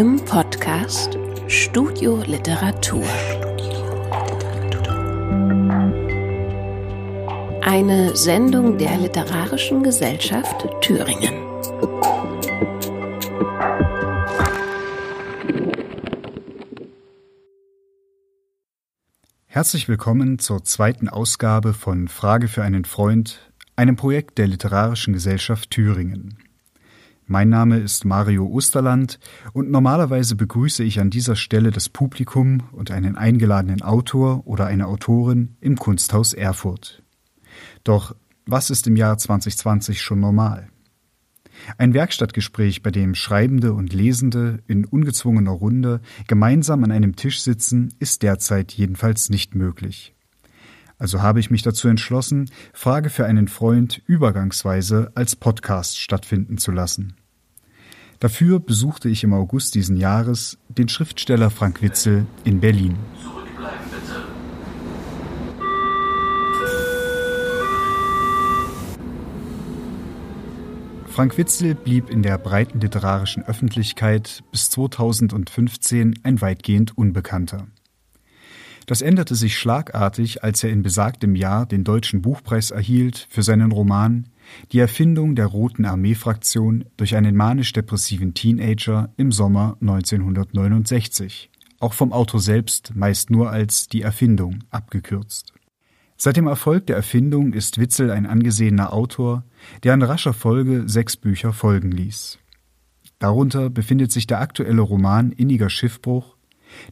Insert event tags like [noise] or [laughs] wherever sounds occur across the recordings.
im Podcast Studio Literatur. Eine Sendung der Literarischen Gesellschaft Thüringen. Herzlich willkommen zur zweiten Ausgabe von Frage für einen Freund, einem Projekt der Literarischen Gesellschaft Thüringen. Mein Name ist Mario Osterland und normalerweise begrüße ich an dieser Stelle das Publikum und einen eingeladenen Autor oder eine Autorin im Kunsthaus Erfurt. Doch was ist im Jahr 2020 schon normal? Ein Werkstattgespräch, bei dem Schreibende und Lesende in ungezwungener Runde gemeinsam an einem Tisch sitzen, ist derzeit jedenfalls nicht möglich. Also habe ich mich dazu entschlossen, Frage für einen Freund übergangsweise als Podcast stattfinden zu lassen. Dafür besuchte ich im August diesen Jahres den Schriftsteller Frank Witzel in Berlin. Frank Witzel blieb in der breiten literarischen Öffentlichkeit bis 2015 ein weitgehend Unbekannter. Das änderte sich schlagartig, als er in besagtem Jahr den Deutschen Buchpreis erhielt für seinen Roman Die Erfindung der Roten Armee-Fraktion durch einen manisch-depressiven Teenager im Sommer 1969, auch vom Autor selbst meist nur als Die Erfindung abgekürzt. Seit dem Erfolg der Erfindung ist Witzel ein angesehener Autor, der in rascher Folge sechs Bücher folgen ließ. Darunter befindet sich der aktuelle Roman Inniger Schiffbruch,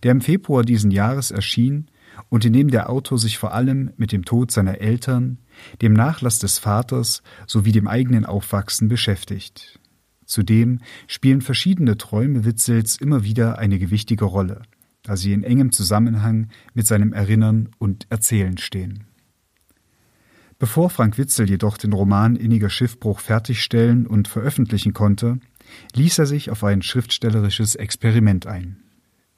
der im Februar diesen Jahres erschien und in dem der Autor sich vor allem mit dem Tod seiner Eltern, dem Nachlass des Vaters sowie dem eigenen Aufwachsen beschäftigt. Zudem spielen verschiedene Träume Witzels immer wieder eine gewichtige Rolle, da sie in engem Zusammenhang mit seinem Erinnern und Erzählen stehen. Bevor Frank Witzel jedoch den Roman Inniger Schiffbruch fertigstellen und veröffentlichen konnte, ließ er sich auf ein schriftstellerisches Experiment ein.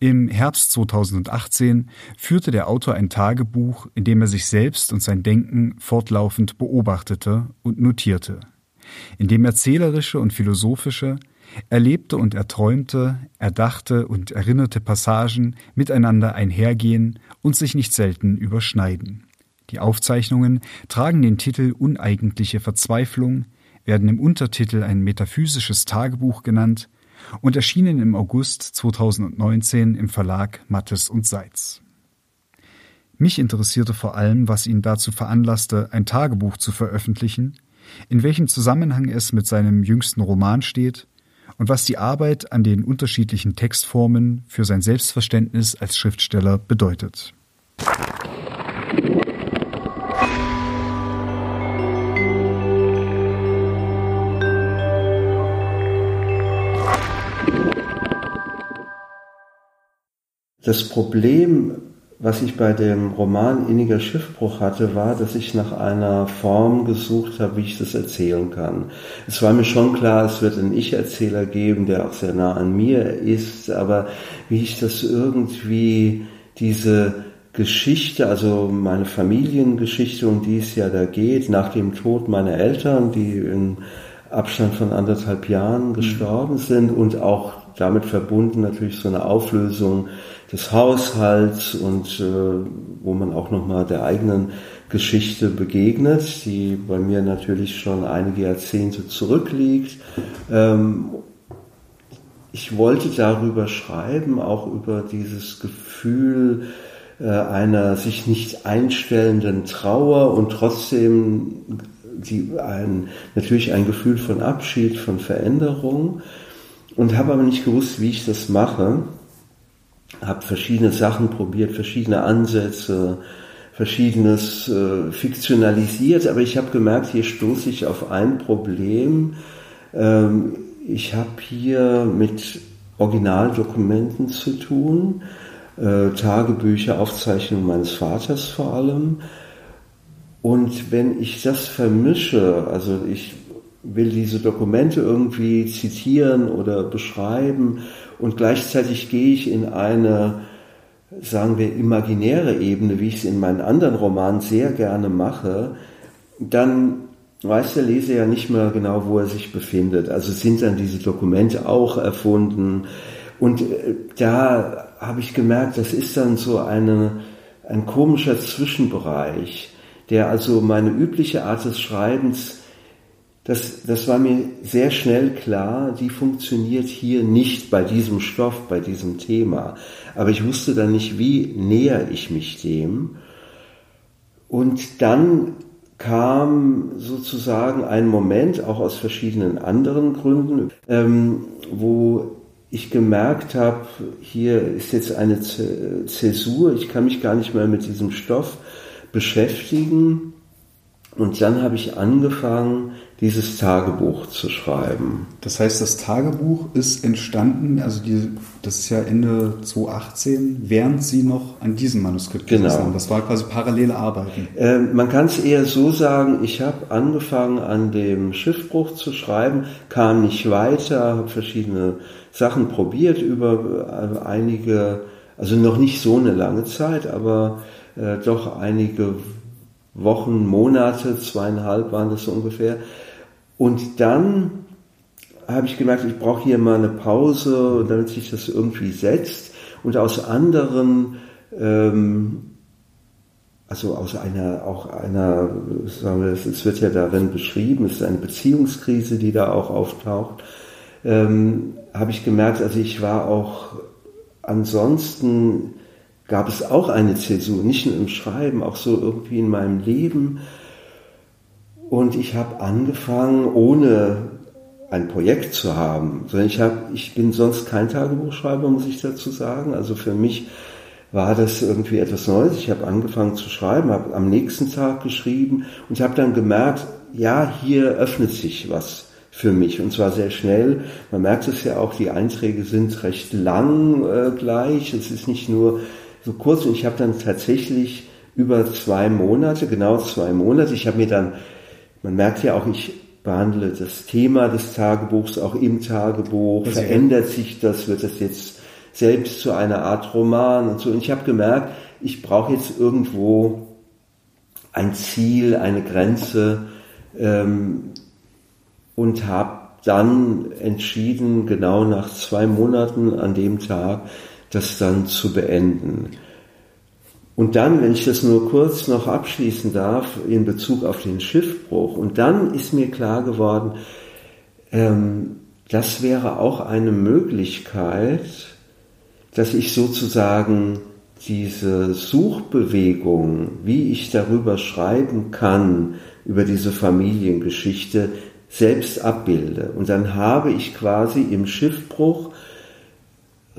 Im Herbst 2018 führte der Autor ein Tagebuch, in dem er sich selbst und sein Denken fortlaufend beobachtete und notierte, in dem erzählerische und philosophische, erlebte und erträumte, erdachte und erinnerte Passagen miteinander einhergehen und sich nicht selten überschneiden. Die Aufzeichnungen tragen den Titel Uneigentliche Verzweiflung, werden im Untertitel ein metaphysisches Tagebuch genannt und erschienen im August 2019 im Verlag Mattes und Seitz. Mich interessierte vor allem, was ihn dazu veranlasste, ein Tagebuch zu veröffentlichen, in welchem Zusammenhang es mit seinem jüngsten Roman steht und was die Arbeit an den unterschiedlichen Textformen für sein Selbstverständnis als Schriftsteller bedeutet. Das Problem, was ich bei dem Roman Inniger Schiffbruch hatte, war, dass ich nach einer Form gesucht habe, wie ich das erzählen kann. Es war mir schon klar, es wird einen Ich-Erzähler geben, der auch sehr nah an mir ist, aber wie ich das irgendwie diese Geschichte, also meine Familiengeschichte, um die es ja da geht, nach dem Tod meiner Eltern, die im Abstand von anderthalb Jahren gestorben sind und auch damit verbunden natürlich so eine Auflösung des Haushalts und äh, wo man auch nochmal der eigenen Geschichte begegnet, die bei mir natürlich schon einige Jahrzehnte zurückliegt. Ähm, ich wollte darüber schreiben, auch über dieses Gefühl äh, einer sich nicht einstellenden Trauer und trotzdem die, ein, natürlich ein Gefühl von Abschied, von Veränderung und habe aber nicht gewusst, wie ich das mache habe verschiedene Sachen probiert, verschiedene Ansätze, verschiedenes äh, fiktionalisiert, aber ich habe gemerkt, hier stoße ich auf ein Problem. Ähm, ich habe hier mit Originaldokumenten zu tun, äh, Tagebücher, Aufzeichnungen meines Vaters vor allem. Und wenn ich das vermische, also ich will diese Dokumente irgendwie zitieren oder beschreiben. Und gleichzeitig gehe ich in eine, sagen wir, imaginäre Ebene, wie ich es in meinen anderen Romanen sehr gerne mache, dann weiß der Leser ja nicht mehr genau, wo er sich befindet. Also sind dann diese Dokumente auch erfunden? Und äh, da habe ich gemerkt, das ist dann so eine, ein komischer Zwischenbereich, der also meine übliche Art des Schreibens, das, das war mir sehr schnell klar, die funktioniert hier nicht bei diesem Stoff, bei diesem Thema. Aber ich wusste dann nicht, wie näher ich mich dem. Und dann kam sozusagen ein Moment, auch aus verschiedenen anderen Gründen, ähm, wo ich gemerkt habe, hier ist jetzt eine Zäsur, ich kann mich gar nicht mehr mit diesem Stoff beschäftigen. Und dann habe ich angefangen, dieses Tagebuch zu schreiben. Das heißt, das Tagebuch ist entstanden, also die, das ist ja Ende 2018, während Sie noch an diesem Manuskript genau. haben. Das war quasi parallele Arbeiten. Äh, man kann es eher so sagen, ich habe angefangen an dem Schiffbruch zu schreiben, kam nicht weiter, habe verschiedene Sachen probiert über äh, einige, also noch nicht so eine lange Zeit, aber äh, doch einige Wochen, Monate, zweieinhalb waren das so ungefähr. Und dann habe ich gemerkt, ich brauche hier mal eine Pause, damit sich das irgendwie setzt. Und aus anderen, ähm, also aus einer, auch einer, sagen wir, es wird ja darin beschrieben, es ist eine Beziehungskrise, die da auch auftaucht, ähm, habe ich gemerkt, also ich war auch ansonsten gab es auch eine Zäsur, nicht nur im Schreiben, auch so irgendwie in meinem Leben. Und ich habe angefangen, ohne ein Projekt zu haben, sondern ich habe, ich bin sonst kein Tagebuchschreiber, muss ich dazu sagen. Also für mich war das irgendwie etwas Neues. Ich habe angefangen zu schreiben, habe am nächsten Tag geschrieben und habe dann gemerkt, ja, hier öffnet sich was für mich und zwar sehr schnell. Man merkt es ja auch, die Einträge sind recht lang äh, gleich. Es ist nicht nur so kurz und ich habe dann tatsächlich über zwei Monate, genau zwei Monate, ich habe mir dann man merkt ja auch, ich behandle das Thema des Tagebuchs auch im Tagebuch. Das Verändert sich das? Wird das jetzt selbst zu einer Art Roman und so? Und ich habe gemerkt, ich brauche jetzt irgendwo ein Ziel, eine Grenze ähm, und habe dann entschieden, genau nach zwei Monaten an dem Tag, das dann zu beenden. Und dann, wenn ich das nur kurz noch abschließen darf, in Bezug auf den Schiffbruch, und dann ist mir klar geworden, ähm, das wäre auch eine Möglichkeit, dass ich sozusagen diese Suchbewegung, wie ich darüber schreiben kann, über diese Familiengeschichte, selbst abbilde. Und dann habe ich quasi im Schiffbruch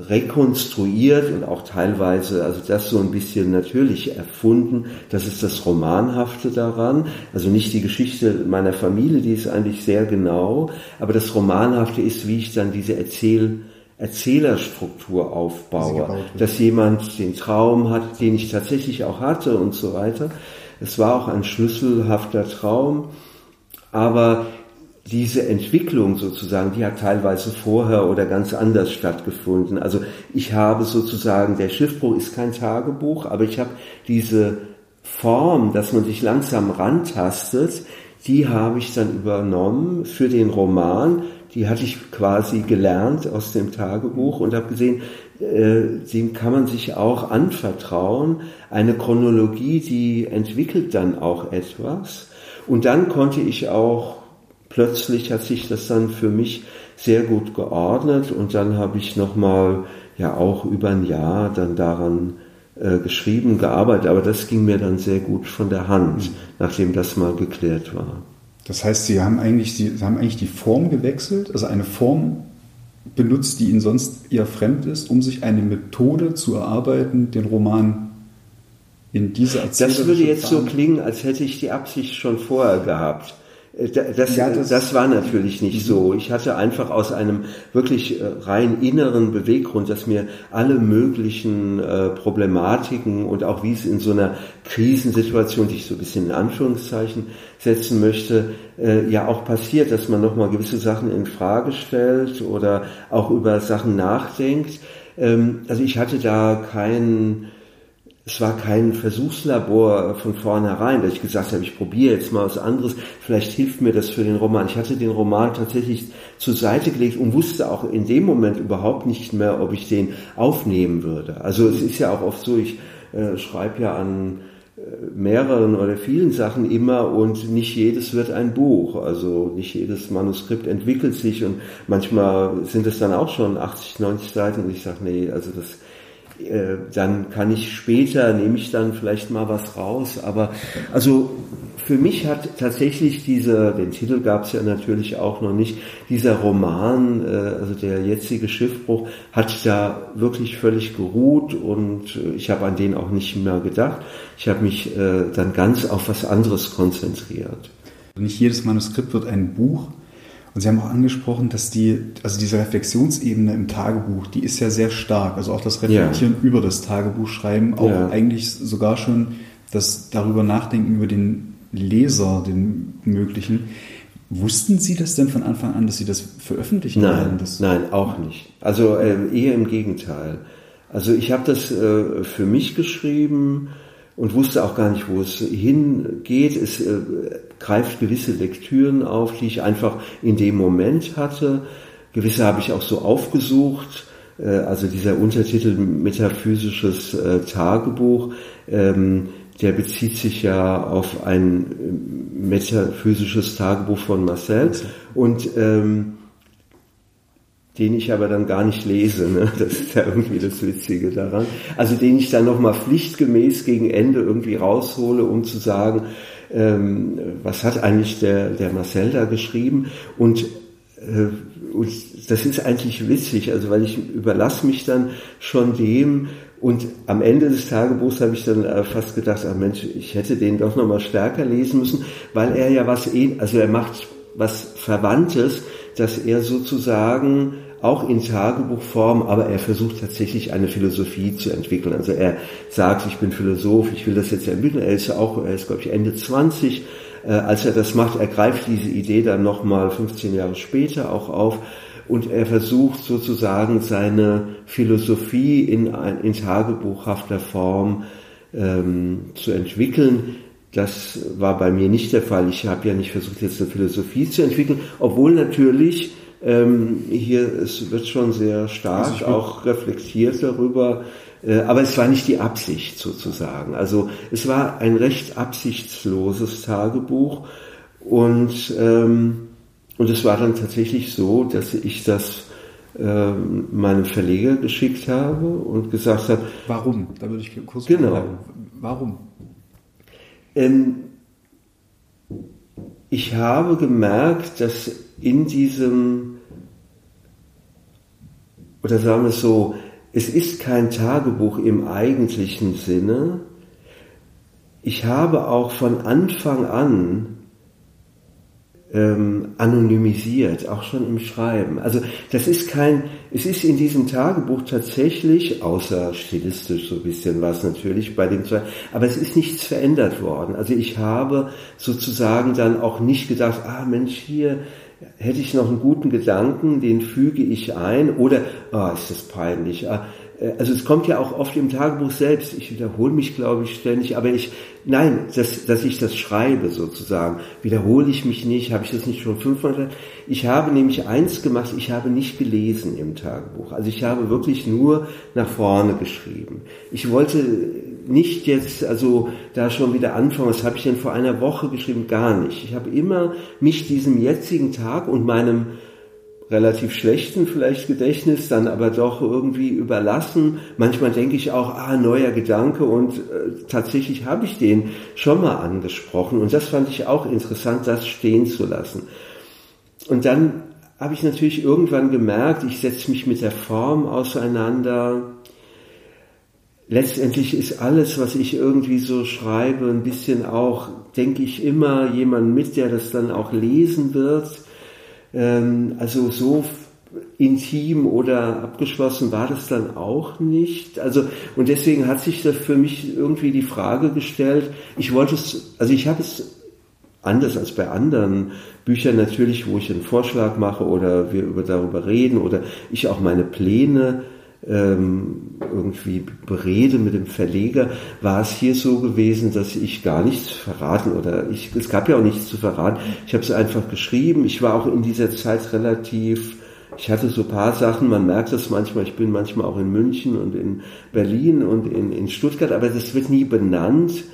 rekonstruiert und auch teilweise, also das so ein bisschen natürlich erfunden. Das ist das Romanhafte daran. Also nicht die Geschichte meiner Familie, die ist eigentlich sehr genau, aber das Romanhafte ist, wie ich dann diese Erzähl Erzählerstruktur aufbaue, dass jemand den Traum hat, den ich tatsächlich auch hatte und so weiter. Es war auch ein schlüsselhafter Traum, aber diese Entwicklung sozusagen, die hat teilweise vorher oder ganz anders stattgefunden. Also ich habe sozusagen, der Schiffbruch ist kein Tagebuch, aber ich habe diese Form, dass man sich langsam rantastet, die habe ich dann übernommen für den Roman. Die hatte ich quasi gelernt aus dem Tagebuch und habe gesehen, äh, dem kann man sich auch anvertrauen. Eine Chronologie, die entwickelt dann auch etwas. Und dann konnte ich auch plötzlich hat sich das dann für mich sehr gut geordnet und dann habe ich nochmal ja auch über ein Jahr dann daran äh, geschrieben, gearbeitet, aber das ging mir dann sehr gut von der Hand, mhm. nachdem das mal geklärt war. Das heißt, Sie haben eigentlich, Sie haben eigentlich die Form gewechselt, also eine Form benutzt, die Ihnen sonst eher fremd ist, um sich eine Methode zu erarbeiten, den Roman in diese Erzählung Das würde jetzt so klingen, als hätte ich die Absicht schon vorher gehabt. Äh, das, ja, das, das, war natürlich nicht so. Ich hatte einfach aus einem wirklich äh, rein inneren Beweggrund, dass mir alle möglichen äh, Problematiken und auch wie es in so einer Krisensituation, die ich so ein bisschen in Anführungszeichen setzen möchte, äh, ja auch passiert, dass man nochmal gewisse Sachen in Frage stellt oder auch über Sachen nachdenkt. Ähm, also ich hatte da keinen es war kein Versuchslabor von vornherein, dass ich gesagt habe, ich probiere jetzt mal was anderes, vielleicht hilft mir das für den Roman. Ich hatte den Roman tatsächlich zur Seite gelegt und wusste auch in dem Moment überhaupt nicht mehr, ob ich den aufnehmen würde. Also es ist ja auch oft so, ich äh, schreibe ja an äh, mehreren oder vielen Sachen immer und nicht jedes wird ein Buch. Also nicht jedes Manuskript entwickelt sich und manchmal sind es dann auch schon 80, 90 Seiten und ich sage, nee, also das äh, dann kann ich später, nehme ich dann vielleicht mal was raus. Aber also für mich hat tatsächlich dieser, den Titel gab es ja natürlich auch noch nicht, dieser Roman, äh, also der jetzige Schiffbruch, hat da wirklich völlig geruht und äh, ich habe an den auch nicht mehr gedacht. Ich habe mich dann ganz auf was anderes konzentriert. Nicht jedes Manuskript wird ein Buch, und Sie haben auch angesprochen, dass die, also diese Reflexionsebene im Tagebuch, die ist ja sehr stark. Also auch das Reflektieren ja. über das Tagebuchschreiben, auch ja. eigentlich sogar schon das darüber nachdenken über den Leser, den möglichen. Wussten Sie das denn von Anfang an, dass Sie das veröffentlichen nein, werden? Das nein, auch nicht. Also äh, eher im Gegenteil. Also ich habe das äh, für mich geschrieben und wusste auch gar nicht, wo es hingeht. Es äh, greift gewisse Lektüren auf, die ich einfach in dem Moment hatte. Gewisse habe ich auch so aufgesucht. Äh, also dieser Untertitel Metaphysisches äh, Tagebuch, ähm, der bezieht sich ja auf ein äh, metaphysisches Tagebuch von Marcel. Und ähm, den ich aber dann gar nicht lese. Ne? [laughs] Das ist ja irgendwie das Witzige daran. Also den ich dann nochmal pflichtgemäß gegen Ende irgendwie raushole, um zu sagen, ähm, was hat eigentlich der, der Marcel da geschrieben? Und, äh, und das ist eigentlich witzig, also weil ich überlasse mich dann schon dem, und am Ende des Tagebuchs habe ich dann äh, fast gedacht, ah Mensch, ich hätte den doch nochmal stärker lesen müssen, weil er ja was, eh, also er macht was Verwandtes, dass er sozusagen auch in Tagebuchform, aber er versucht tatsächlich eine Philosophie zu entwickeln. Also er sagt, ich bin Philosoph, ich will das jetzt entwickeln. Er ist ja auch, er ist glaube ich Ende 20. Äh, als er das macht, er greift diese Idee dann nochmal 15 Jahre später auch auf und er versucht sozusagen seine Philosophie in, in tagebuchhafter Form ähm, zu entwickeln. Das war bei mir nicht der Fall. Ich habe ja nicht versucht, jetzt eine Philosophie zu entwickeln, obwohl natürlich ähm, hier es wird schon sehr stark also auch reflektiert darüber, äh, aber es war nicht die Absicht sozusagen. Also es war ein recht absichtsloses Tagebuch und ähm, und es war dann tatsächlich so, dass ich das ähm, meinem Verleger geschickt habe und gesagt habe. Warum? Da würde ich kurz genau. Fragen. Warum? Ähm, ich habe gemerkt, dass in diesem, oder sagen wir es so, es ist kein Tagebuch im eigentlichen Sinne. Ich habe auch von Anfang an ähm, anonymisiert, auch schon im Schreiben. Also das ist kein, es ist in diesem Tagebuch tatsächlich, außer stilistisch so ein bisschen was natürlich bei dem zwei, aber es ist nichts verändert worden. Also ich habe sozusagen dann auch nicht gedacht, ah Mensch, hier hätte ich noch einen guten Gedanken, den füge ich ein, oder, ah, ist das peinlich, ah, also es kommt ja auch oft im Tagebuch selbst, ich wiederhole mich, glaube ich, ständig, aber ich, nein, dass, dass ich das schreibe sozusagen, wiederhole ich mich nicht, habe ich das nicht schon fünfmal gesagt. Ich habe nämlich eins gemacht, ich habe nicht gelesen im Tagebuch. Also ich habe wirklich nur nach vorne geschrieben. Ich wollte nicht jetzt, also da schon wieder anfangen, was habe ich denn vor einer Woche geschrieben? Gar nicht. Ich habe immer mich diesem jetzigen Tag und meinem relativ schlechten vielleicht Gedächtnis dann aber doch irgendwie überlassen. Manchmal denke ich auch, ah, neuer Gedanke und äh, tatsächlich habe ich den schon mal angesprochen und das fand ich auch interessant, das stehen zu lassen. Und dann habe ich natürlich irgendwann gemerkt, ich setze mich mit der Form auseinander. Letztendlich ist alles, was ich irgendwie so schreibe, ein bisschen auch, denke ich, immer jemand mit, der das dann auch lesen wird also so intim oder abgeschlossen war das dann auch nicht. Also und deswegen hat sich da für mich irgendwie die Frage gestellt. Ich wollte es, also ich habe es anders als bei anderen Büchern natürlich, wo ich einen Vorschlag mache oder wir über darüber reden oder ich auch meine Pläne ähm, irgendwie berede mit dem Verleger, war es hier so gewesen, dass ich gar nichts verraten oder ich, es gab ja auch nichts zu verraten. Ich habe es einfach geschrieben. Ich war auch in dieser Zeit relativ, ich hatte so paar Sachen, man merkt das manchmal, ich bin manchmal auch in München und in Berlin und in, in Stuttgart, aber das wird nie benannt.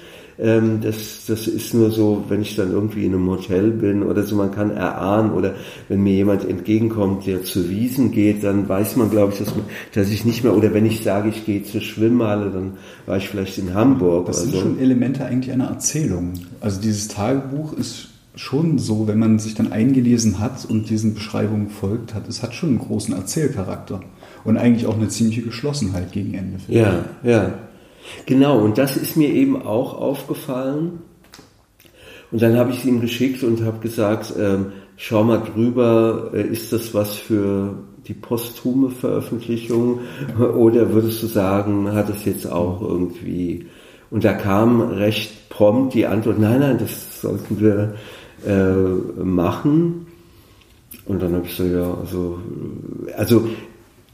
Ähm, das, das ist nur so, wenn ich dann irgendwie in einem Hotel bin oder so, man kann erahnen oder wenn mir jemand entgegenkommt, der zu Wiesen geht, dann weiß man, glaube ich, dass, man, dass ich nicht mehr, oder wenn ich sage, ich gehe zur Schwimmhalle, dann war ich vielleicht in Hamburg. Das sind so. schon Elemente eigentlich einer Erzählung. Also dieses Tagebuch ist schon so, wenn man sich dann eingelesen hat und diesen Beschreibungen folgt hat, es hat schon einen großen Erzählcharakter und eigentlich auch eine ziemliche Geschlossenheit gegen Ende. Ja, ja. Genau, und das ist mir eben auch aufgefallen. Und dann habe ich es ihm geschickt und habe gesagt, ähm, schau mal drüber, äh, ist das was für die posthume Veröffentlichung [laughs] oder würdest du sagen, hat es jetzt auch irgendwie... Und da kam recht prompt die Antwort, nein, nein, das sollten wir äh, machen. Und dann habe ich so, ja, also, also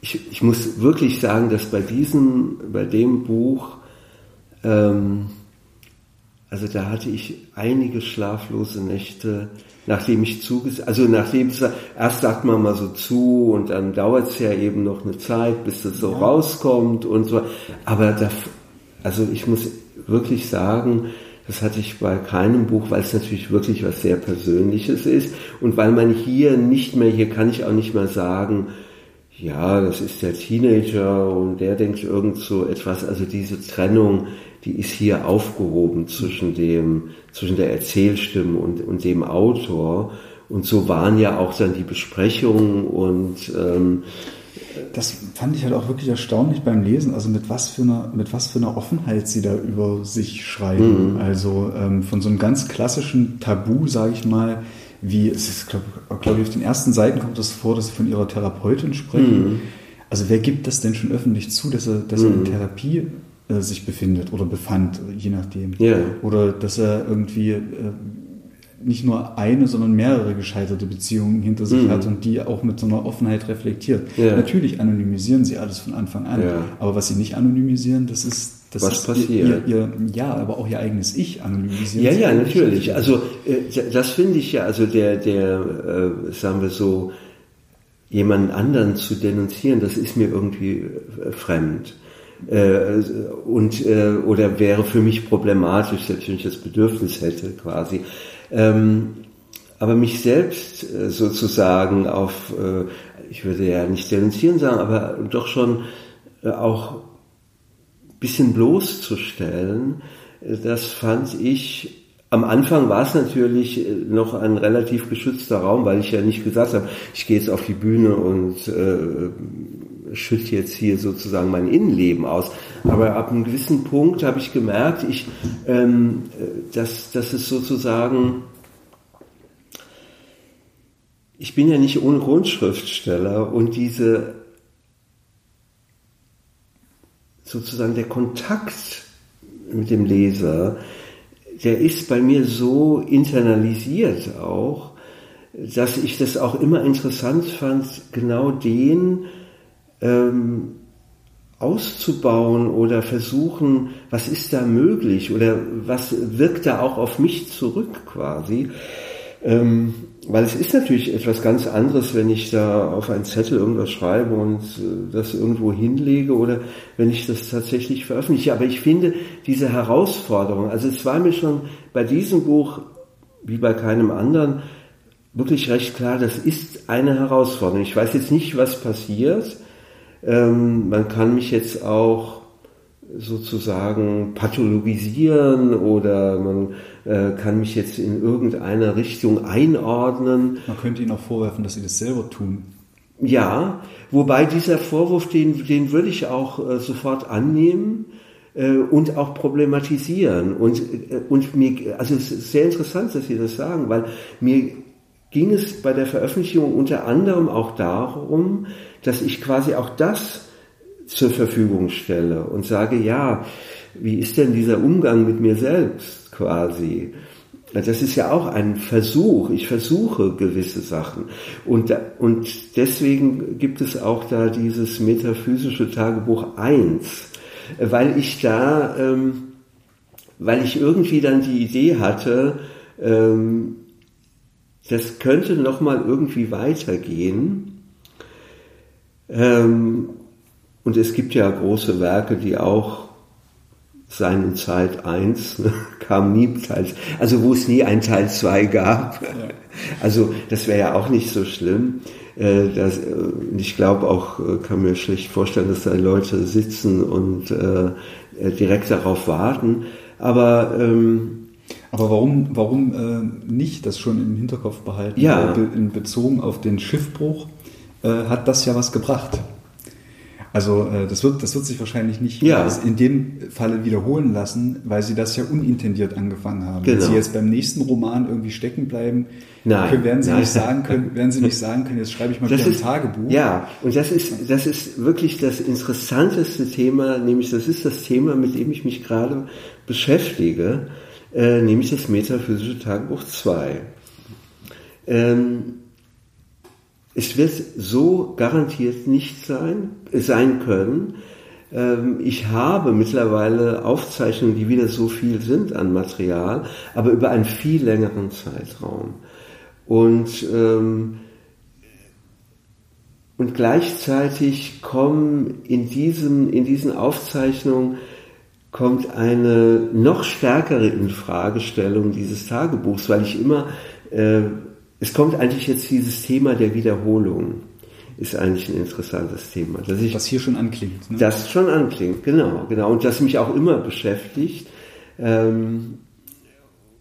ich, ich muss wirklich sagen, dass bei diesem, bei dem Buch ähm, also da hatte ich einige schlaflose Nächte, nachdem ich zugesagt, also nachdem es, erst sagt man mal so zu und dann dauert es ja eben noch eine Zeit, bis es so ja. rauskommt und so. Aber da, also ich muss wirklich sagen, das hatte ich bei keinem Buch, weil es natürlich wirklich was sehr Persönliches ist und weil man hier nicht mehr, hier kann ich auch nicht mehr sagen, ja, das ist der Teenager und der denkt irgend so etwas, also diese Trennung, die ist hier aufgehoben zwischen dem, zwischen der Erzählstimme und, und dem Autor. Und so waren ja auch dann die Besprechungen und ähm, das fand ich halt auch wirklich erstaunlich beim Lesen, also mit was für einer, mit was für einer Offenheit sie da über sich schreiben. Mhm. Also ähm, von so einem ganz klassischen Tabu, sage ich mal, wie es ist, glaube glaub ich, auf den ersten Seiten kommt das vor, dass sie von ihrer Therapeutin sprechen. Mhm. Also wer gibt das denn schon öffentlich zu, dass er, dass er in mhm. Therapie äh, sich befindet oder befand, je nachdem. Yeah. Oder dass er irgendwie äh, nicht nur eine, sondern mehrere gescheiterte Beziehungen hinter sich mhm. hat und die auch mit so einer Offenheit reflektiert. Yeah. Natürlich anonymisieren sie alles von Anfang an, yeah. aber was sie nicht anonymisieren, das ist das was ist passiert. Ihr, ihr, ja, aber auch ihr eigenes Ich anonymisieren. Ja, ja, natürlich. Also äh, das finde ich ja, also der, der, äh, sagen wir so, jemanden anderen zu denunzieren, das ist mir irgendwie äh, fremd äh, und äh, oder wäre für mich problematisch, selbst wenn ich das Bedürfnis hätte quasi. Ähm, aber mich selbst äh, sozusagen auf, äh, ich würde ja nicht denunzieren sagen, aber doch schon äh, auch bisschen bloßzustellen, äh, das fand ich am Anfang war es natürlich noch ein relativ geschützter Raum, weil ich ja nicht gesagt habe, ich gehe jetzt auf die Bühne und äh, schütte jetzt hier sozusagen mein Innenleben aus. Aber ab einem gewissen Punkt habe ich gemerkt, ich, ähm, dass, dass es sozusagen, ich bin ja nicht ohne Grundschriftsteller und diese sozusagen der Kontakt mit dem Leser, der ist bei mir so internalisiert auch, dass ich das auch immer interessant fand, genau den ähm, auszubauen oder versuchen, was ist da möglich oder was wirkt da auch auf mich zurück quasi. Ähm, weil es ist natürlich etwas ganz anderes, wenn ich da auf einen Zettel irgendwas schreibe und äh, das irgendwo hinlege oder wenn ich das tatsächlich veröffentliche. Aber ich finde diese Herausforderung, also es war mir schon bei diesem Buch wie bei keinem anderen wirklich recht klar, das ist eine Herausforderung. Ich weiß jetzt nicht, was passiert, ähm, man kann mich jetzt auch sozusagen pathologisieren oder man äh, kann mich jetzt in irgendeiner Richtung einordnen. Man könnte Ihnen auch vorwerfen, dass Sie das selber tun. Ja, wobei dieser Vorwurf, den, den würde ich auch äh, sofort annehmen äh, und auch problematisieren. Und, äh, und mir, also es ist sehr interessant, dass Sie das sagen, weil mir ging es bei der Veröffentlichung unter anderem auch darum, dass ich quasi auch das zur Verfügung stelle und sage, ja, wie ist denn dieser Umgang mit mir selbst quasi? das ist ja auch ein Versuch. Ich versuche gewisse Sachen. Und, und deswegen gibt es auch da dieses metaphysische Tagebuch 1, weil ich da, ähm, weil ich irgendwie dann die Idee hatte, ähm, das könnte noch mal irgendwie weitergehen. Ähm, und es gibt ja große Werke, die auch seinen Zeit 1 ne, [laughs] kam nie Teil, also wo es nie ein Teil 2 gab. Ja. Also das wäre ja auch nicht so schlimm. Äh, das, äh, ich glaube auch, äh, kann mir schlecht vorstellen, dass da Leute sitzen und äh, direkt darauf warten. Aber ähm, aber warum, warum äh, nicht das schon im Hinterkopf behalten? Ja. in Bezogen auf den Schiffbruch äh, hat das ja was gebracht. Also äh, das, wird, das wird sich wahrscheinlich nicht ja. in dem Falle wiederholen lassen, weil sie das ja unintendiert angefangen haben. Genau. Wenn sie jetzt beim nächsten Roman irgendwie stecken bleiben, nein, können, werden sie nein. nicht sagen können, [laughs] werden sie nicht sagen können, jetzt schreibe ich mal das wieder ist, ein Tagebuch. Ja, und das ist, das ist wirklich das interessanteste Thema, nämlich das ist das Thema, mit dem ich mich gerade beschäftige äh, nämlich das Metaphysische Tagebuch 2. Ähm, es wird so garantiert nicht sein, sein können. Ähm, ich habe mittlerweile Aufzeichnungen, die wieder so viel sind an Material, aber über einen viel längeren Zeitraum. Und, ähm, und gleichzeitig kommen in, diesem, in diesen Aufzeichnungen kommt eine noch stärkere Infragestellung dieses Tagebuchs, weil ich immer, äh, es kommt eigentlich jetzt dieses Thema der Wiederholung, ist eigentlich ein interessantes Thema. Dass ich, das hier schon anklingt. Ne? Das schon anklingt, genau, genau. Und das mich auch immer beschäftigt. Ähm,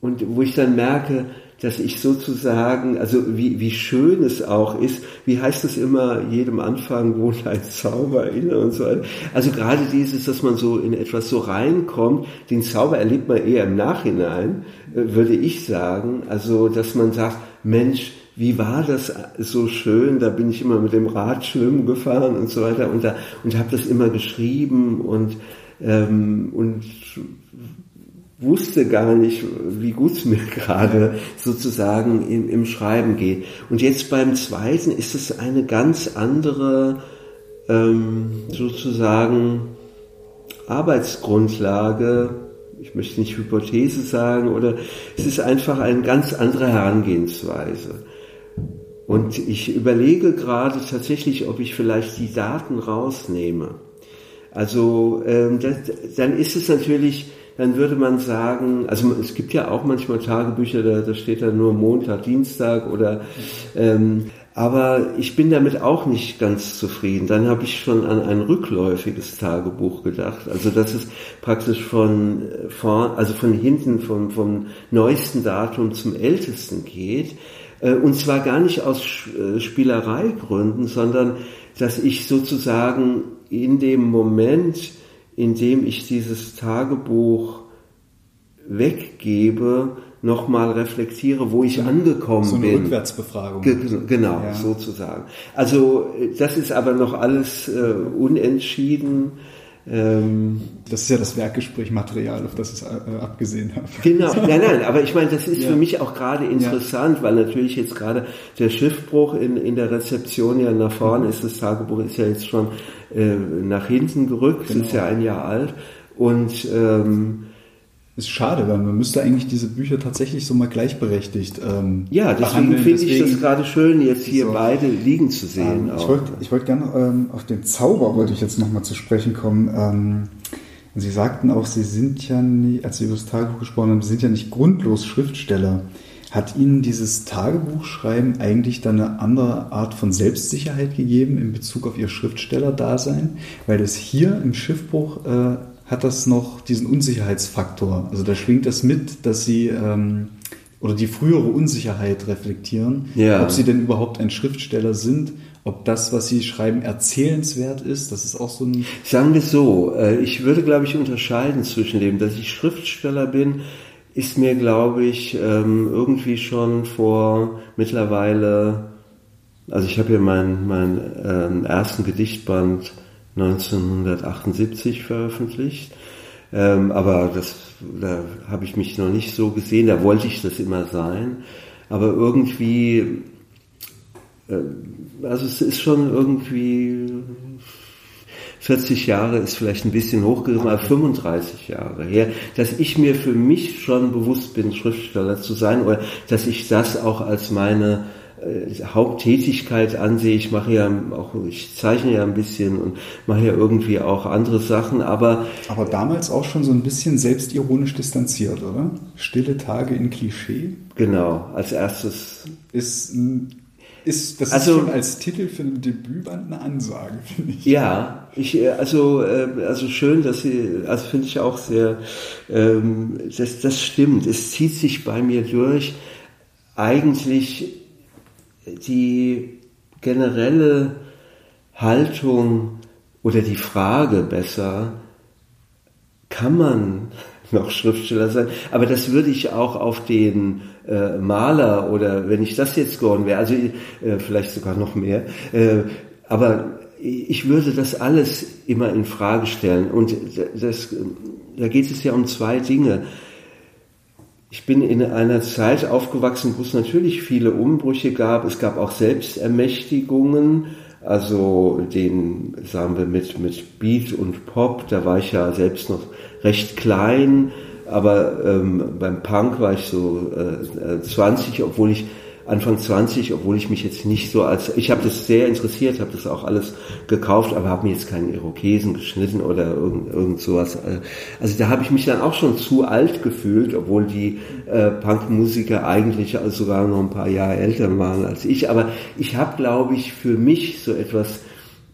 und wo ich dann merke, dass ich sozusagen, also wie, wie schön es auch ist, wie heißt es immer, jedem Anfang wohnt [laughs] ein Zauber inne und so weiter. Also gerade dieses, dass man so in etwas so reinkommt, den Zauber erlebt man eher im Nachhinein, äh, würde ich sagen. Also, dass man sagt, Mensch, wie war das so schön, da bin ich immer mit dem Rad schwimmen gefahren und so weiter und da und habe das immer geschrieben und ähm, und wusste gar nicht, wie gut es mir [laughs] gerade sozusagen im, im, Schreiben geht. Und jetzt beim zweiten ist es eine ganz andere ähm, sozusagen Arbeitsgrundlage. Ich möchte nicht Hypothese sagen oder es ist einfach eine ganz andere Herangehensweise. Und ich überlege gerade tatsächlich, ob ich vielleicht die Daten rausnehme. Also ähm, das, dann ist es natürlich dann würde man sagen, also es gibt ja auch manchmal Tagebücher, da, da steht dann nur Montag, Dienstag oder ähm, aber ich bin damit auch nicht ganz zufrieden. Dann habe ich schon an ein rückläufiges Tagebuch gedacht. Also dass es praktisch von vor, also von hinten vom, vom neuesten Datum zum ältesten geht. Äh, und zwar gar nicht aus äh, Spielereigründen, sondern dass ich sozusagen in dem Moment indem ich dieses Tagebuch weggebe, nochmal reflektiere, wo ich angekommen bin. So eine bin. Rückwärtsbefragung. Ge genau, ja. sozusagen. Also das ist aber noch alles äh, unentschieden. Ähm, das ist ja das Werkgesprächmaterial, auf das ich äh, abgesehen habe. Genau, [laughs] nein, nein, aber ich meine, das ist ja. für mich auch gerade interessant, ja. weil natürlich jetzt gerade der Schiffbruch in, in der Rezeption ja nach vorne ist, das Tagebuch ist ja jetzt schon äh, nach hinten gerückt, genau. ist ja ein Jahr alt und ähm, ist schade, weil man müsste eigentlich diese Bücher tatsächlich so mal gleichberechtigt ähm, Ja, deswegen finde ich das gerade schön, jetzt hier so, beide liegen zu sehen. Ähm, ich wollte wollt gerne ähm, auf den Zauber wollte ich jetzt nochmal zu sprechen kommen. Ähm, Sie sagten auch, Sie sind ja nie, als Sie über das Tagebuch gesprochen haben, Sie sind ja nicht grundlos Schriftsteller. Hat Ihnen dieses Tagebuchschreiben eigentlich dann eine andere Art von Selbstsicherheit gegeben in Bezug auf Ihr Schriftstellerdasein? Weil es hier im Schiffbruch äh, hat das noch diesen Unsicherheitsfaktor. Also da schwingt das mit, dass sie ähm, oder die frühere Unsicherheit reflektieren, ja. ob sie denn überhaupt ein Schriftsteller sind, ob das, was sie schreiben, erzählenswert ist. Das ist auch so ein. Sagen wir so, äh, ich würde, glaube ich, unterscheiden zwischen dem, dass ich Schriftsteller bin, ist mir, glaube ich, ähm, irgendwie schon vor mittlerweile, also ich habe ja meinen mein, ähm, ersten Gedichtband 1978 veröffentlicht. Ähm, aber das, da habe ich mich noch nicht so gesehen, da wollte ich das immer sein. Aber irgendwie, äh, also es ist schon irgendwie 40 Jahre ist vielleicht ein bisschen hochgegriffen, aber 35 Jahre her, dass ich mir für mich schon bewusst bin, Schriftsteller zu sein oder dass ich das auch als meine Haupttätigkeit ansehe. Ich mache ja auch, ich zeichne ja ein bisschen und mache ja irgendwie auch andere Sachen, aber. Aber damals auch schon so ein bisschen selbstironisch distanziert, oder? Stille Tage in Klischee? Genau, als erstes. Ist ist, das also, ist schon als Titel für ein Debütband eine Ansage, finde ich. Ja, ich, äh, also, äh, also schön, dass Sie, also finde ich auch sehr, ähm, das, das stimmt. Es zieht sich bei mir durch eigentlich die generelle Haltung oder die Frage besser, kann man noch Schriftsteller sein. Aber das würde ich auch auf den äh, Maler oder wenn ich das jetzt geworden wäre, also äh, vielleicht sogar noch mehr. Äh, aber ich würde das alles immer in Frage stellen. Und das, da geht es ja um zwei Dinge. Ich bin in einer Zeit aufgewachsen, wo es natürlich viele Umbrüche gab. Es gab auch Selbstermächtigungen, also den, sagen wir, mit, mit Beat und Pop, da war ich ja selbst noch recht klein, aber ähm, beim Punk war ich so äh, 20, äh, obwohl ich Anfang 20, obwohl ich mich jetzt nicht so als ich habe das sehr interessiert, habe das auch alles gekauft, aber habe mir jetzt keinen Irokesen geschnitten oder irgend, irgend sowas. Also da habe ich mich dann auch schon zu alt gefühlt, obwohl die äh, Punkmusiker eigentlich sogar noch ein paar Jahre älter waren als ich. Aber ich habe, glaube ich, für mich so etwas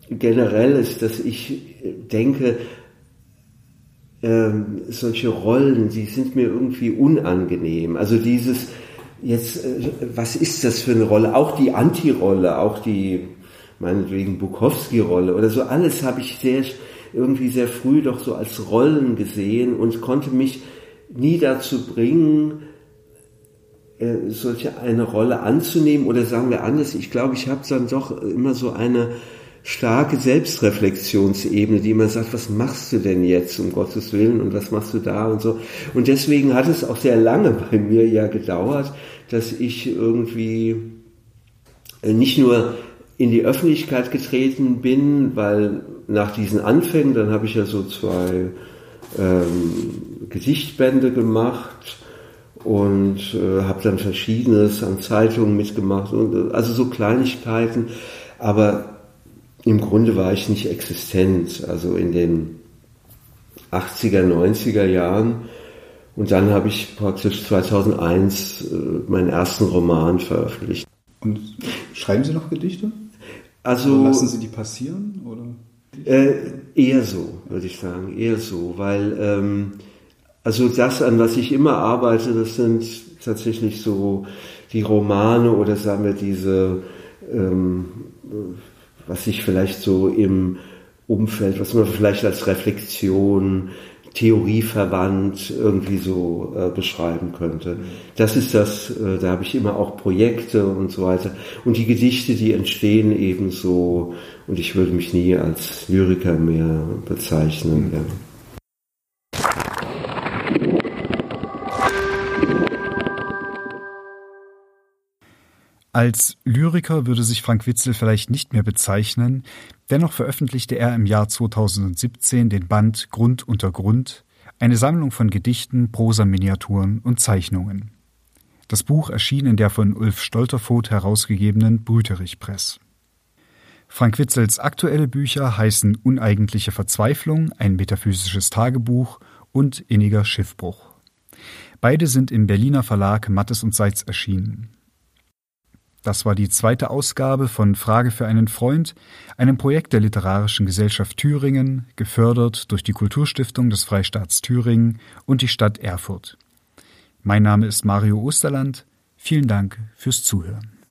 Generelles, dass ich denke, ähm, solche Rollen, die sind mir irgendwie unangenehm. Also dieses, jetzt, äh, was ist das für eine Rolle? Auch die Anti-Rolle, auch die, meinetwegen Bukowski-Rolle oder so, alles habe ich sehr, irgendwie sehr früh doch so als Rollen gesehen und konnte mich nie dazu bringen, äh, solche eine Rolle anzunehmen oder sagen wir anders, ich glaube, ich habe dann doch immer so eine starke Selbstreflexionsebene, die immer sagt, was machst du denn jetzt um Gottes Willen und was machst du da und so. Und deswegen hat es auch sehr lange bei mir ja gedauert, dass ich irgendwie äh, nicht nur in die Öffentlichkeit getreten bin, weil nach diesen Anfängen, dann habe ich ja so zwei ähm, Gedichtbände gemacht und äh, habe dann verschiedenes an Zeitungen mitgemacht und also so Kleinigkeiten, aber im Grunde war ich nicht existent, also in den 80er, 90er Jahren. Und dann habe ich praktisch 2001 äh, meinen ersten Roman veröffentlicht. Und schreiben Sie noch Gedichte? Also oder lassen Sie die passieren oder? Äh, eher so, würde ich sagen, eher so, weil ähm, also das, an was ich immer arbeite, das sind tatsächlich so die Romane oder sagen wir diese ähm, was sich vielleicht so im Umfeld, was man vielleicht als Reflexion, Theorieverwandt irgendwie so äh, beschreiben könnte. Das ist das, äh, da habe ich immer auch Projekte und so weiter. Und die Gedichte, die entstehen ebenso, und ich würde mich nie als Lyriker mehr bezeichnen. Mhm. Ja. Als Lyriker würde sich Frank Witzel vielleicht nicht mehr bezeichnen, dennoch veröffentlichte er im Jahr 2017 den Band Grund unter Grund, eine Sammlung von Gedichten, Prosa-Miniaturen und Zeichnungen. Das Buch erschien in der von Ulf Stolterfoth herausgegebenen Brüterich Press. Frank Witzels aktuelle Bücher heißen Uneigentliche Verzweiflung, ein metaphysisches Tagebuch und Inniger Schiffbruch. Beide sind im Berliner Verlag Mattes und Seitz erschienen. Das war die zweite Ausgabe von Frage für einen Freund, einem Projekt der Literarischen Gesellschaft Thüringen, gefördert durch die Kulturstiftung des Freistaats Thüringen und die Stadt Erfurt. Mein Name ist Mario Osterland. Vielen Dank fürs Zuhören.